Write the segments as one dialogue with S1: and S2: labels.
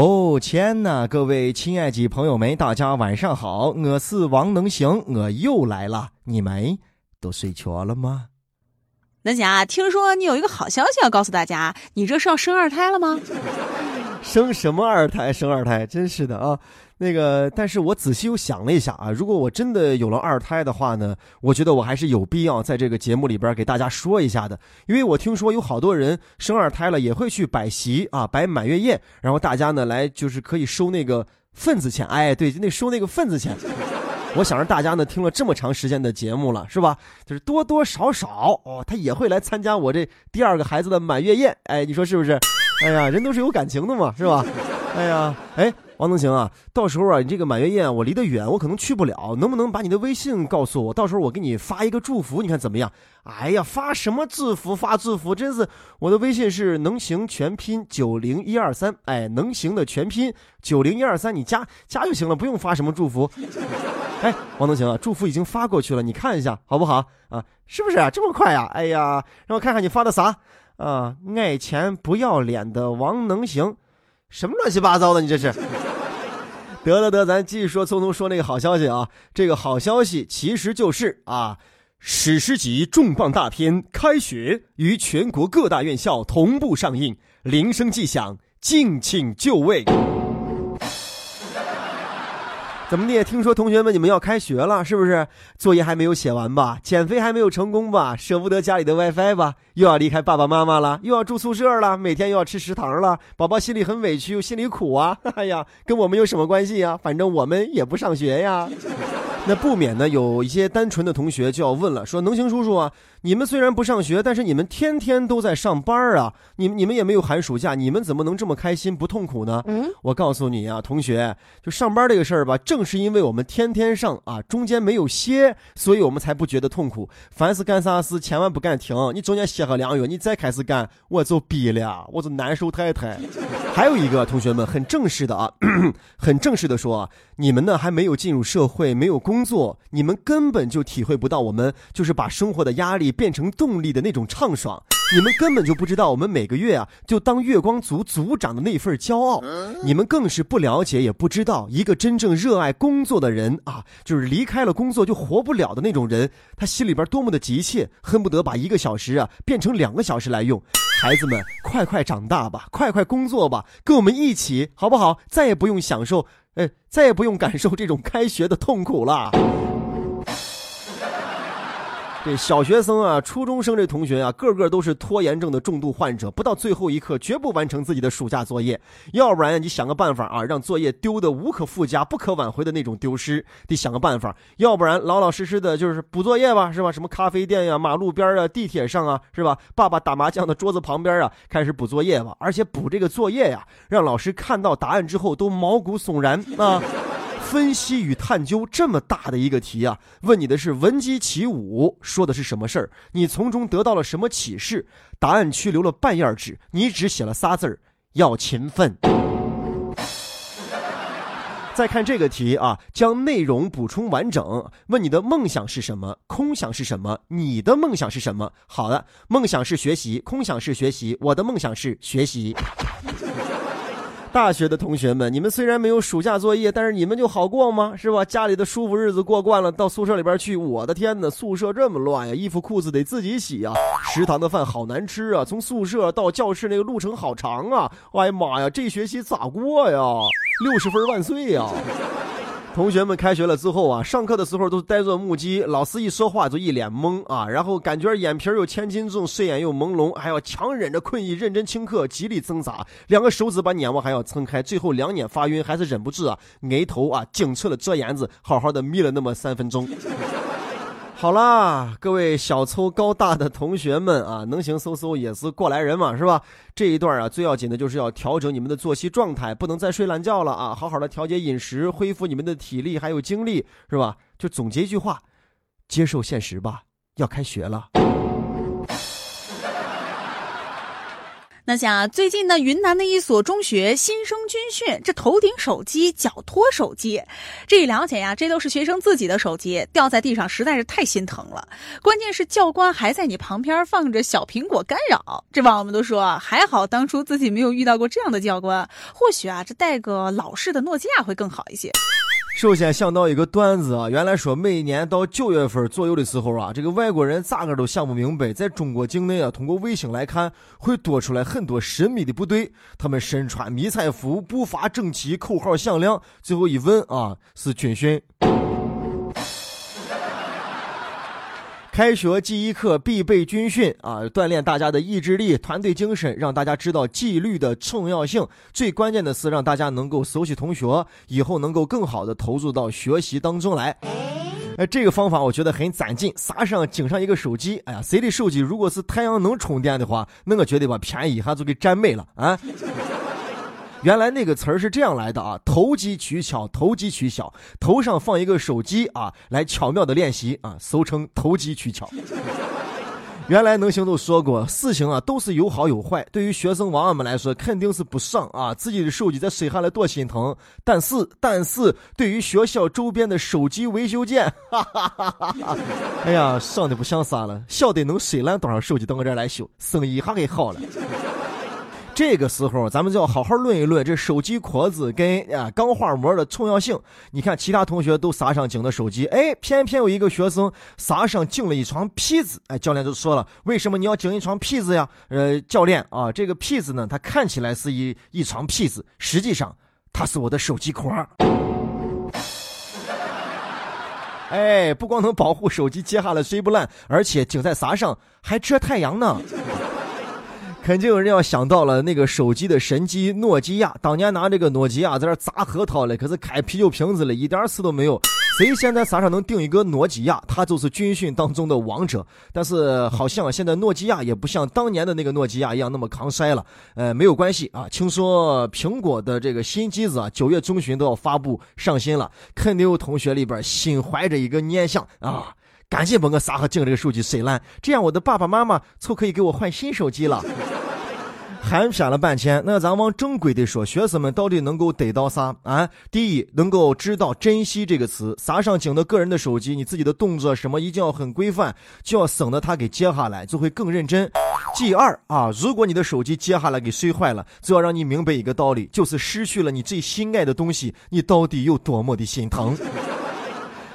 S1: 哦天呐，各位亲爱的朋友们，大家晚上好，我是王能行，我又来了，你们都睡着了吗？
S2: 能行啊，听说你有一个好消息要告诉大家，你这是要生二胎了吗？
S1: 生什么二胎？生二胎，真是的啊！那个，但是我仔细又想了一下啊，如果我真的有了二胎的话呢，我觉得我还是有必要在这个节目里边给大家说一下的，因为我听说有好多人生二胎了也会去摆席啊，摆满月宴，然后大家呢来就是可以收那个份子钱，哎，对，那收那个份子钱。我想着大家呢听了这么长时间的节目了，是吧？就是多多少少哦，他也会来参加我这第二个孩子的满月宴，哎，你说是不是？哎呀，人都是有感情的嘛，是吧？哎呀，哎。王能行啊，到时候啊，你这个满月宴我离得远，我可能去不了，能不能把你的微信告诉我？到时候我给你发一个祝福，你看怎么样？哎呀，发什么祝福？发祝福，真是我的微信是能行全拼九零一二三，哎，能行的全拼九零一二三，你加加就行了，不用发什么祝福。哎，王能行啊，祝福已经发过去了，你看一下好不好啊？是不是啊？这么快呀？哎呀，让我看看你发的啥啊？爱钱不要脸的王能行。什么乱七八糟的？你这是？得得得，咱继续说，匆匆说那个好消息啊！这个好消息其实就是啊，史诗级重磅大片《开学》于全国各大院校同步上映，铃声即响，敬请就位。怎么的？听说同学们你们要开学了，是不是？作业还没有写完吧？减肥还没有成功吧？舍不得家里的 WiFi 吧？又要离开爸爸妈妈了？又要住宿舍了？每天又要吃食堂了？宝宝心里很委屈又心里苦啊！哎呀，跟我们有什么关系呀？反正我们也不上学呀。那不免呢，有一些单纯的同学就要问了，说：“能行叔叔啊？”你们虽然不上学，但是你们天天都在上班啊！你们你们也没有寒暑假，你们怎么能这么开心不痛苦呢？嗯，我告诉你啊，同学，就上班这个事儿吧，正是因为我们天天上啊，中间没有歇，所以我们才不觉得痛苦。凡是干啥事，千万不敢停，你中间歇个两月，你再开始干，我就逼了，我就难受太太。还有一个同学们很正式的啊，很正式的说，你们呢还没有进入社会，没有工作，你们根本就体会不到我们就是把生活的压力。变成动力的那种畅爽，你们根本就不知道我们每个月啊就当月光族族长的那份骄傲，你们更是不了解也不知道一个真正热爱工作的人啊，就是离开了工作就活不了的那种人，他心里边多么的急切，恨不得把一个小时啊变成两个小时来用。孩子们，快快长大吧，快快工作吧，跟我们一起好不好？再也不用享受，哎，再也不用感受这种开学的痛苦了。这小学生啊，初中生这同学啊，个个都是拖延症的重度患者，不到最后一刻绝不完成自己的暑假作业。要不然你想个办法啊，让作业丢的无可复加、不可挽回的那种丢失，得想个办法。要不然老老实实的就是补作业吧，是吧？什么咖啡店呀、马路边啊、地铁上啊，是吧？爸爸打麻将的桌子旁边啊，开始补作业吧。而且补这个作业呀，让老师看到答案之后都毛骨悚然啊。分析与探究这么大的一个题啊，问你的是闻鸡起舞说的是什么事儿？你从中得到了什么启示？答案区留了半页纸，你只写了仨字儿：要勤奋。再看这个题啊，将内容补充完整。问你的梦想是什么？空想是什么？你的梦想是什么？好的，梦想是学习，空想是学习，我的梦想是学习。大学的同学们，你们虽然没有暑假作业，但是你们就好过吗？是吧？家里的舒服日子过惯了，到宿舍里边去，我的天哪，宿舍这么乱呀，衣服裤子得自己洗啊，食堂的饭好难吃啊，从宿舍到教室那个路程好长啊，哎呀妈呀，这学期咋过呀？六十分万岁呀！同学们开学了之后啊，上课的时候都呆若木鸡，老师一说话就一脸懵啊，然后感觉眼皮有千斤重，睡眼又朦胧，还要强忍着困意认真听课，极力挣扎，两个手指把眼窝还要撑开，最后两眼发晕，还是忍不住啊，眉头啊紧扯的遮眼子，好好的眯了那么三分钟。好啦，各位小粗高大的同学们啊，能行嗖嗖也是过来人嘛，是吧？这一段啊，最要紧的就是要调整你们的作息状态，不能再睡懒觉了啊！好好的调节饮食，恢复你们的体力还有精力，是吧？就总结一句话：接受现实吧，要开学了。
S2: 那像最近呢，云南的一所中学新生军训，这头顶手机，脚托手机，这一了解呀，这都是学生自己的手机，掉在地上实在是太心疼了。关键是教官还在你旁边放着小苹果干扰，这网友们都说还好当初自己没有遇到过这样的教官，或许啊，这带个老式的诺基亚会更好一些。
S1: 首先想到一个段子啊，原来说每年到九月份左右的时候啊，这个外国人咋个都想不明白，在中国境内啊，通过卫星来看，会多出来很多神秘的部队，他们身穿迷彩服，步伐整齐，口号响亮，最后一问啊，是军训。开学第一课必备军训啊，锻炼大家的意志力、团队精神，让大家知道纪律的重要性。最关键的是让大家能够熟悉同学，以后能够更好的投入到学习当中来。哎，这个方法我觉得很攒劲，撒上颈上一个手机，哎呀，谁的手机如果是太阳能充电的话，那我觉得把便宜一下就给占没了啊。原来那个词儿是这样来的啊，投机取巧，投机取巧，头上放一个手机啊，来巧妙的练习啊，俗称投机取巧。原来能行都说过，事情啊都是有好有坏。对于学生娃娃们来说，肯定是不上啊，自己的手机在摔下来多心疼。但是，但是对于学校周边的手机维修店，哈哈哈哈，哎呀，上的不像啥了，晓得能摔烂多少手机到我这儿来修，生意还给好了。这个时候，咱们就要好好论一论这手机壳子跟啊钢化膜的重要性。你看，其他同学都撒上井的手机，哎，偏偏有一个学生撒上镜了一床被子。哎，教练就说了，为什么你要镜一床被子呀？呃，教练啊，这个被子呢，它看起来是一一床被子，实际上它是我的手机壳。哎，不光能保护手机接下来摔不烂，而且镜在撒上还遮太阳呢。肯定有人要想到了那个手机的神机诺基亚，当年拿这个诺基亚在这砸核桃嘞，可是开啤酒瓶子了，一点事都没有。谁现在啥时候能定一个诺基亚，他就是军训当中的王者。但是好像现在诺基亚也不像当年的那个诺基亚一样那么抗摔了。呃，没有关系啊，听说苹果的这个新机子啊，九月中旬都要发布上新了，肯定有同学里边心怀着一个念想啊。赶紧把我撒和镜这个手机摔烂，这样我的爸爸妈妈就可以给我换新手机了。寒暄了半天，那咱往正规的说，学生们到底能够得到啥啊？第一，能够知道珍惜这个词，撒上镜的个人的手机，你自己的动作什么一定要很规范，就要省得他给接下来，就会更认真。第二啊，如果你的手机接下来给摔坏了，就要让你明白一个道理，就是失去了你最心爱的东西，你到底有多么的心疼。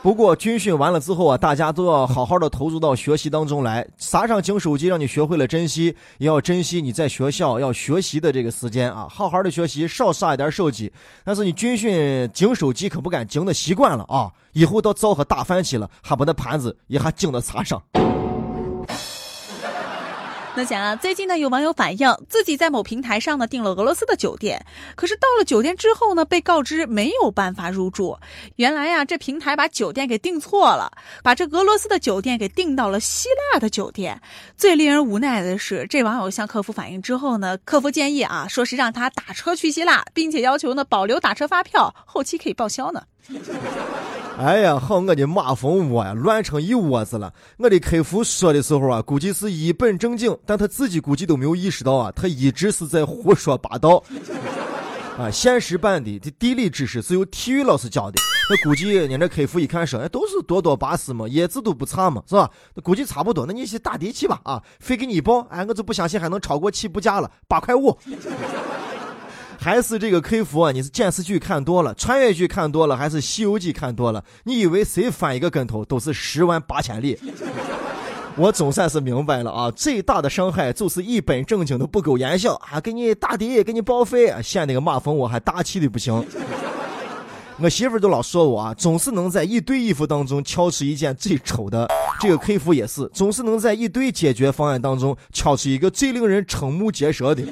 S1: 不过军训完了之后啊，大家都要好好的投入到学习当中来，撒上警手机，让你学会了珍惜，也要珍惜你在学校要学习的这个时间啊，好好的学习，少撒一点手机。但是你军训警手机可不敢警的习惯了啊，以后到灶和打饭去了，还把那盘子也还警的撒上。
S2: 那讲啊，最近呢，有网友反映自己在某平台上呢订了俄罗斯的酒店，可是到了酒店之后呢，被告知没有办法入住。原来呀，这平台把酒店给订错了，把这俄罗斯的酒店给订到了希腊的酒店。最令人无奈的是，这网友向客服反映之后呢，客服建议啊，说是让他打车去希腊，并且要求呢保留打车发票，后期可以报销呢。
S1: 哎呀，好我的马蜂窝呀，乱成一窝子了。我的客服说的时候啊，估计是一本正经，但他自己估计都没有意识到啊，他一直是在胡说八道。啊，现实版的这地理知识是由体育老师教的，那估计人家客服一看说，哎，都是多多巴士嘛，叶子都不差嘛，是吧？那估计差不多，那你去打的去吧，啊，非给你报，哎，我就不相信还能超过起步价了，八块五。还是这个客服啊？你是电视剧看多了，穿越剧看多了，还是《西游记》看多了？你以为谁翻一个跟头都是十万八千里？我总算是明白了啊！最大的伤害就是一本正经的不苟言笑啊，给你打的，给你报废，嫌那个马蜂窝还大气的不行。我媳妇都老说我啊，总是能在一堆衣服当中挑出一件最丑的。这个客服也是，总是能在一堆解决方案当中挑出一个最令人瞠目结舌的。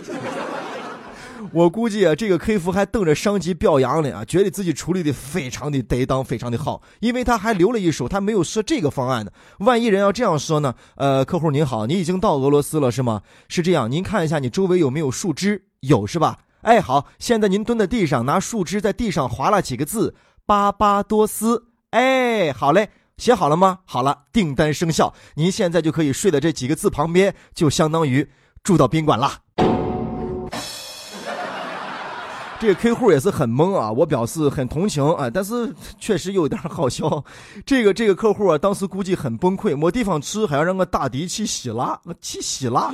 S1: 我估计啊，这个客服还等着上级表扬呢啊，觉得自己处理的非常的得当，非常的好，因为他还留了一手，他没有说这个方案呢。万一人要这样说呢？呃，客户您好，你已经到俄罗斯了是吗？是这样，您看一下你周围有没有树枝，有是吧？哎，好，现在您蹲在地上，拿树枝在地上划了几个字，巴巴多斯。哎，好嘞，写好了吗？好了，订单生效，您现在就可以睡在这几个字旁边，就相当于住到宾馆了。这个客户也是很懵啊，我表示很同情啊，但是确实有点好笑。这个这个客户啊，当时估计很崩溃，没地方吃，还要让我打的去希腊，我去希腊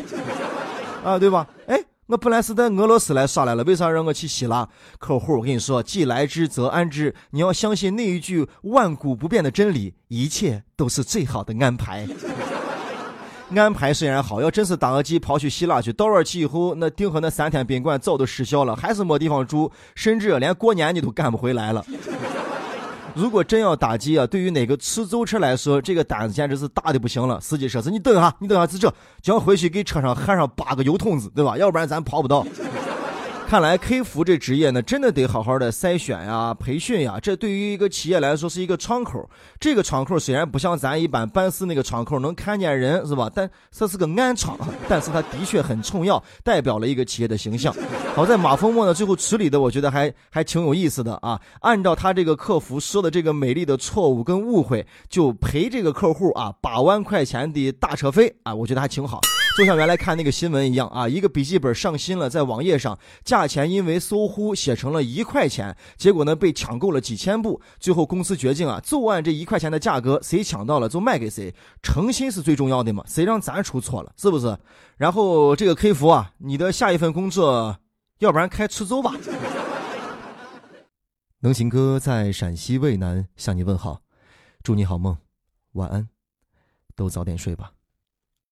S1: 啊，对吧？哎，我本来是在俄罗斯来耍来了，为啥让我去希腊？客户，我跟你说，既来之则安之，你要相信那一句万古不变的真理，一切都是最好的安排。安排虽然好，要真是打个鸡跑去希腊去，到那儿去以后，那订和那三天宾馆早都失效了，还是没地方住，甚至连过年你都赶不回来了。如果真要打击啊，对于哪个出租车来说，这个单子简直是大的不行了。司机说是：“你等一下，你等下，是这，将回去给车上焊上八个油桶子，对吧？要不然咱跑不到。”看来 K 服这职业呢，真的得好好的筛选呀、培训呀。这对于一个企业来说是一个窗口。这个窗口虽然不像咱一般办事那个窗口能看见人，是吧？但这是个暗窗，但是它的确很重要，代表了一个企业的形象。好在马蜂窝呢，最后处理的我觉得还还挺有意思的啊。按照他这个客服说的这个美丽的错误跟误会，就赔这个客户啊八万块钱的大车费啊，我觉得还挺好。就像原来看那个新闻一样啊，一个笔记本上新了，在网页上价钱因为搜狐写成了一块钱，结果呢被抢购了几千部，最后公司决定啊，就按这一块钱的价格，谁抢到了就卖给谁，诚信是最重要的嘛，谁让咱出错了，是不是？然后这个 K 服啊，你的下一份工作，要不然开出租吧。能行哥在陕西渭南向你问好，祝你好梦，晚安，都早点睡吧。